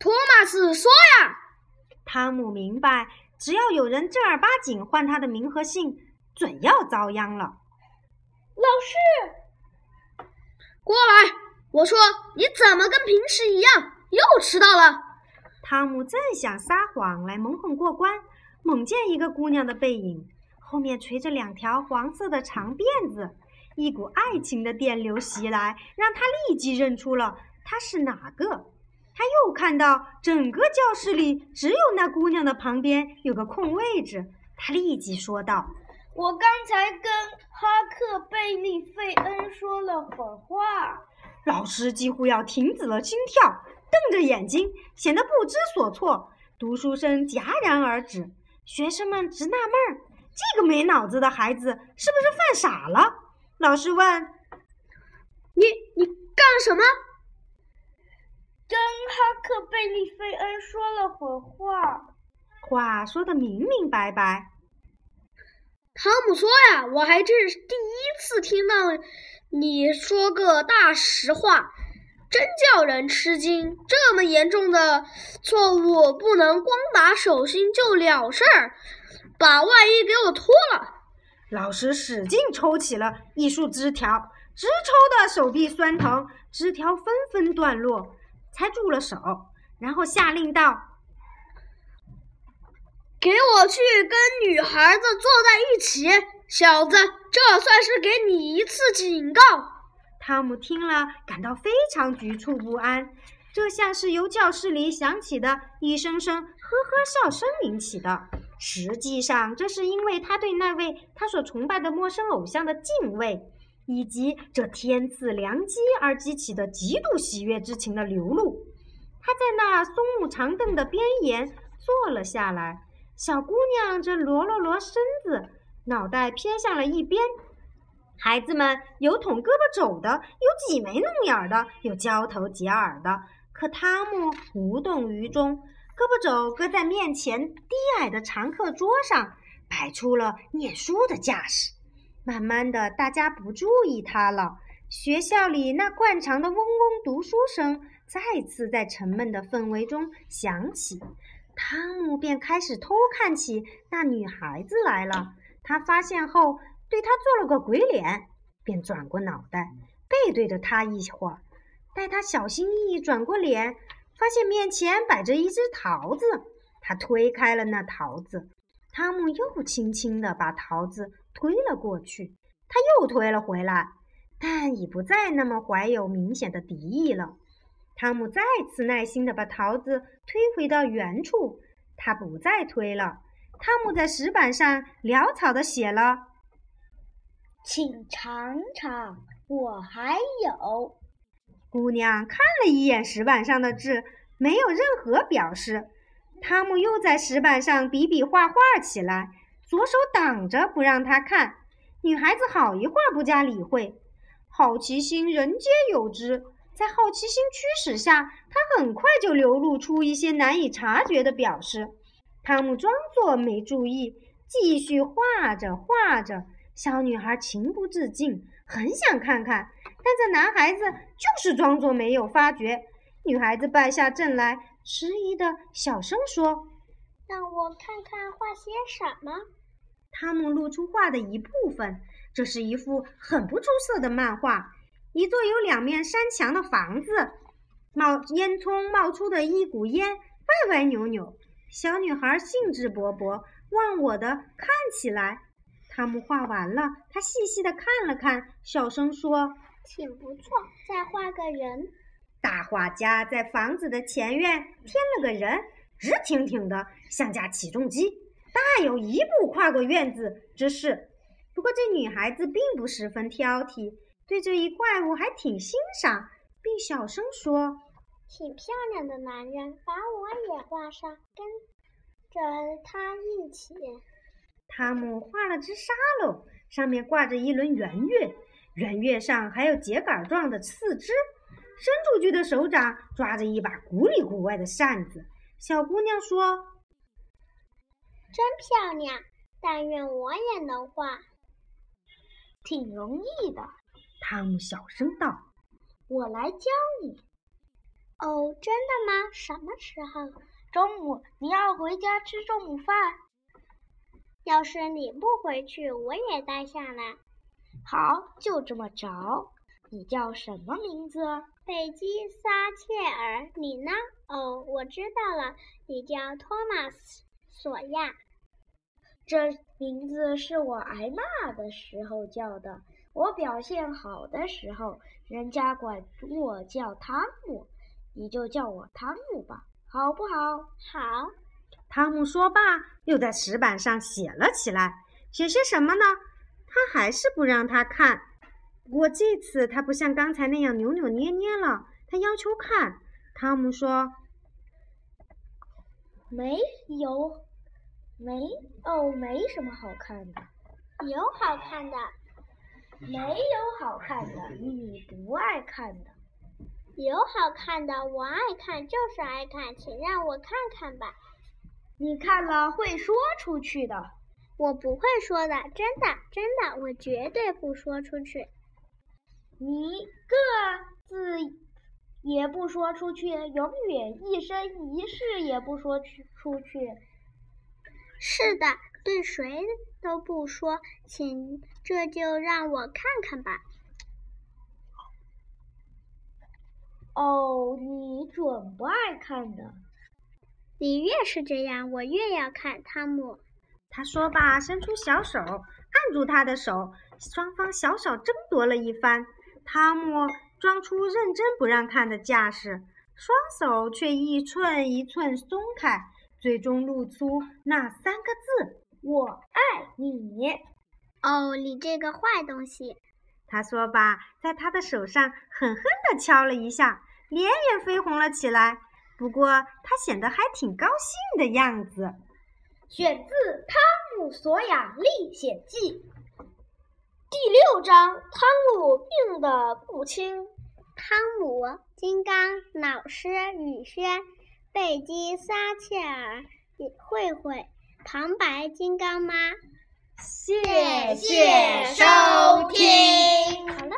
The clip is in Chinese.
托马斯说呀。汤姆明白，只要有人正儿八经换他的名和姓，准要遭殃了。老师，过来！我说你怎么跟平时一样又迟到了？汤姆正想撒谎来蒙混过关，猛见一个姑娘的背影，后面垂着两条黄色的长辫子，一股爱情的电流袭来，让他立即认出了她是哪个。他又看到整个教室里只有那姑娘的旁边有个空位置，他立即说道：“我刚才跟哈克贝利费恩说了会儿话。”老师几乎要停止了心跳，瞪着眼睛，显得不知所措。读书声戛然而止，学生们直纳闷儿：这个没脑子的孩子是不是犯傻了？老师问：“你你干什么？”跟哈克贝利费恩说了会儿话，话说的明明白白。汤姆说呀，我还真是第一次听到你说个大实话，真叫人吃惊。这么严重的错误，不能光打手心就了事儿，把外衣给我脱了。老师使劲抽起了一束枝条，直抽的手臂酸疼，枝条纷纷断落。才住了手，然后下令道：“给我去跟女孩子坐在一起，小子，这算是给你一次警告。”汤姆听了，感到非常局促不安，这像是由教室里响起的一声声呵呵笑声引起的。实际上，这是因为他对那位他所崇拜的陌生偶像的敬畏。以及这天赐良机而激起的极度喜悦之情的流露，他在那松木长凳的边沿坐了下来。小姑娘这罗了罗身子，脑袋偏向了一边。孩子们有捅胳膊肘的，有挤眉弄眼的，有交头接耳的。可汤姆无动于衷，胳膊肘搁在面前低矮的常客桌上，摆出了念书的架势。慢慢的，大家不注意他了。学校里那惯常的嗡嗡读书声再次在沉闷的氛围中响起，汤姆便开始偷看起那女孩子来了。他发现后，对她做了个鬼脸，便转过脑袋，背对着她一会儿。待他小心翼翼转过脸，发现面前摆着一只桃子，他推开了那桃子。汤姆又轻轻地把桃子。推了过去，他又推了回来，但已不再那么怀有明显的敌意了。汤姆再次耐心地把桃子推回到原处，他不再推了。汤姆在石板上潦草地写了：“请尝尝，我还有。”姑娘看了一眼石板上的字，没有任何表示。汤姆又在石板上比比划划起来。左手挡着不让他看，女孩子好一会儿不加理会。好奇心人皆有之，在好奇心驱使下，他很快就流露出一些难以察觉的表示。汤姆装作没注意，继续画着画着。小女孩情不自禁，很想看看，但这男孩子就是装作没有发觉。女孩子败下阵来，迟疑的小声说：“让我看看画些什么。”汤姆露出画的一部分，这是一幅很不出色的漫画。一座有两面山墙的房子，冒烟囱冒出的一股烟，歪歪扭扭。小女孩兴致勃勃，忘我的看起来。汤姆画完了，他细细的看了看，小声说：“挺不错，再画个人。”大画家在房子的前院添了个人，直挺挺的，像架起重机。大有一步跨过院子之势。不过这女孩子并不十分挑剔，对这一怪物还挺欣赏，并小声说：“挺漂亮的男人，把我也画上，跟着他一起。”汤姆画了只沙漏，上面挂着一轮圆月，圆月上还有秸秆状的四肢，伸出去的手掌抓着一把古里古怪的扇子。小姑娘说。真漂亮，但愿我也能画。挺容易的，汤姆小声道：“我来教你。”哦，真的吗？什么时候？中午你要回家吃中午饭。要是你不回去，我也待下来。好，就这么着。你叫什么名字？贝基撒切尔。你呢？哦，我知道了，你叫托马斯索亚。这名字是我挨骂的时候叫的。我表现好的时候，人家管我叫汤姆，你就叫我汤姆吧，好不好？好。汤姆说罢，又在石板上写了起来。写些什么呢？他还是不让他看。不过这次他不像刚才那样扭扭捏捏了，他要求看。汤姆说：“没有，没哦，没什么好看的。有好看的，没有好看的，你不爱看的。有好看的，我爱看，就是爱看，请让我看看吧。你看了会说出去的。我不会说的，真的，真的，我绝对不说出去。”你个字也不说出去，永远一生一世也不说去出去。是的，对谁都不说，请这就让我看看吧。哦，你准不爱看的。你越是这样，我越要看，汤姆。他说罢，伸出小手按住他的手，双方小小争夺了一番。汤姆装出认真不让看的架势，双手却一寸一寸松开，最终露出那三个字：“我爱你。”哦，你这个坏东西！他说罢，在他的手上狠狠地敲了一下，脸也绯红了起来。不过他显得还挺高兴的样子。选自《汤姆·索亚历险记》。第六章，汤姆病得不轻。汤姆、金刚、老师、雨轩、贝基、撒切尔、慧慧、旁白、金刚妈。谢谢收听。好了。